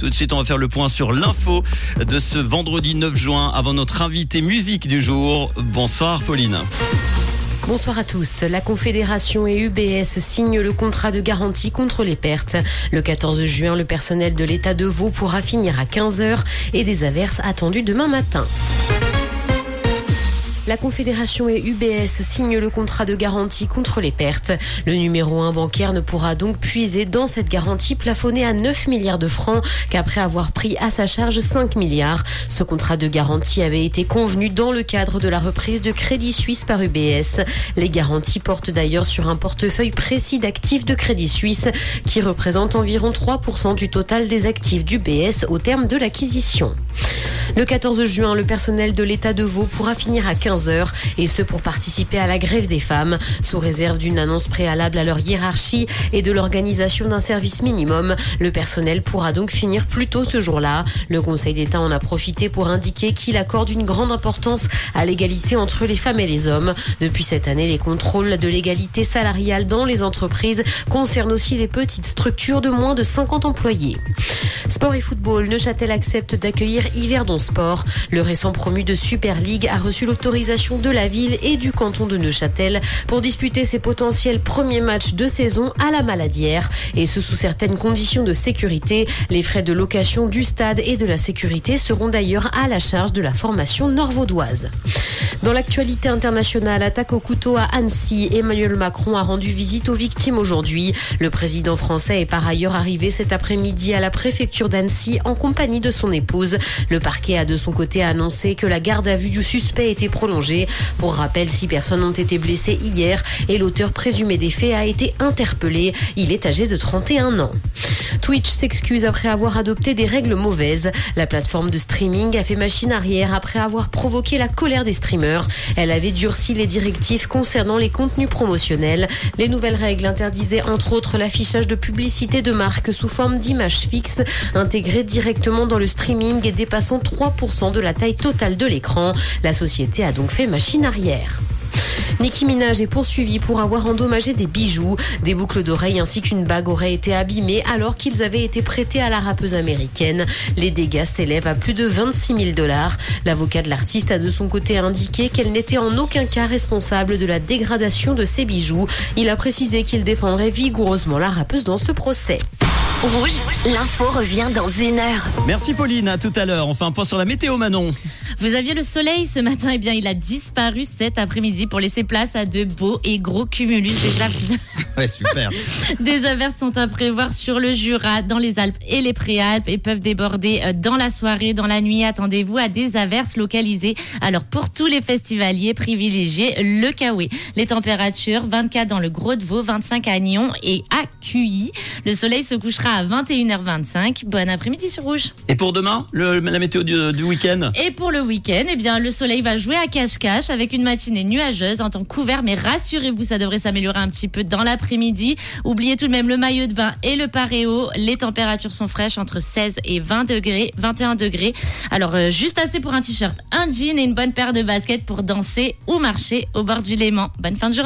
Tout de suite, on va faire le point sur l'info de ce vendredi 9 juin avant notre invité musique du jour. Bonsoir Pauline. Bonsoir à tous. La Confédération et UBS signent le contrat de garantie contre les pertes. Le 14 juin, le personnel de l'État de Vaud pourra finir à 15h et des averses attendues demain matin. La Confédération et UBS signent le contrat de garantie contre les pertes. Le numéro 1 bancaire ne pourra donc puiser dans cette garantie plafonnée à 9 milliards de francs qu'après avoir pris à sa charge 5 milliards. Ce contrat de garantie avait été convenu dans le cadre de la reprise de Crédit Suisse par UBS. Les garanties portent d'ailleurs sur un portefeuille précis d'actifs de Crédit Suisse qui représente environ 3% du total des actifs d'UBS au terme de l'acquisition. Le 14 juin, le personnel de l'État de Vaud pourra finir à 15h et ce pour participer à la grève des femmes, sous réserve d'une annonce préalable à leur hiérarchie et de l'organisation d'un service minimum. Le personnel pourra donc finir plus tôt ce jour-là. Le Conseil d'État en a profité pour indiquer qu'il accorde une grande importance à l'égalité entre les femmes et les hommes. Depuis cette année, les contrôles de l'égalité salariale dans les entreprises concernent aussi les petites structures de moins de 50 employés. Sport et football, Neuchâtel accepte d'accueillir Yverdon Sport. Le récent promu de Super League a reçu l'autorisation de la ville et du canton de Neuchâtel pour disputer ses potentiels premiers matchs de saison à la Maladière. Et ce sous certaines conditions de sécurité. Les frais de location du stade et de la sécurité seront d'ailleurs à la charge de la formation nord-vaudoise. Dans l'actualité internationale, attaque au couteau à Annecy, Emmanuel Macron a rendu visite aux victimes aujourd'hui. Le président français est par ailleurs arrivé cet après-midi à la préfecture d'Annecy en compagnie de son épouse. Le parquet a de son côté annoncé que la garde à vue du suspect était prolongée. Pour rappel, six personnes ont été blessées hier et l'auteur présumé des faits a été interpellé. Il est âgé de 31 ans. Twitch s'excuse après avoir adopté des règles mauvaises. La plateforme de streaming a fait machine arrière après avoir provoqué la colère des streamers. Elle avait durci les directives concernant les contenus promotionnels. Les nouvelles règles interdisaient entre autres l'affichage de publicité de marque sous forme d'images fixes intégrées directement dans le streaming et dépassant 3% de la taille totale de l'écran. La société a donc fait machine arrière. Nicki Minaj est poursuivie pour avoir endommagé des bijoux. Des boucles d'oreilles ainsi qu'une bague auraient été abîmées alors qu'ils avaient été prêtés à la rappeuse américaine. Les dégâts s'élèvent à plus de 26 000 dollars. L'avocat de l'artiste a de son côté indiqué qu'elle n'était en aucun cas responsable de la dégradation de ses bijoux. Il a précisé qu'il défendrait vigoureusement la rappeuse dans ce procès. Rouge, l'info revient dans une heure. Merci Pauline, à tout à l'heure. On fait un point sur la météo Manon. Vous aviez le soleil ce matin, et eh bien il a disparu cet après-midi pour laisser place à de beaux et gros cumulus. ouais, super. Des averses sont à prévoir sur le Jura, dans les Alpes et les Préalpes et peuvent déborder euh, dans la soirée, dans la nuit. Attendez-vous à des averses localisées. Alors pour tous les festivaliers, privilégiez le Kawe. Les températures 24 dans le Gros de Vaud, 25 à Nyon et à QI. Le soleil se couchera à 21h25. Bon après-midi sur Rouge. Et pour demain, le, la météo du, du week-end Et pour le week-end, eh bien, le soleil va jouer à cache-cache avec une matinée nuageuse en temps couvert. Mais rassurez-vous, ça devrait s'améliorer un petit peu dans l'après-midi. Oubliez tout de même le maillot de bain et le paréo. Les températures sont fraîches entre 16 et 20 degrés, 21 degrés. Alors, euh, juste assez pour un t-shirt, un jean et une bonne paire de baskets pour danser ou marcher au bord du Léman. Bonne fin de journée.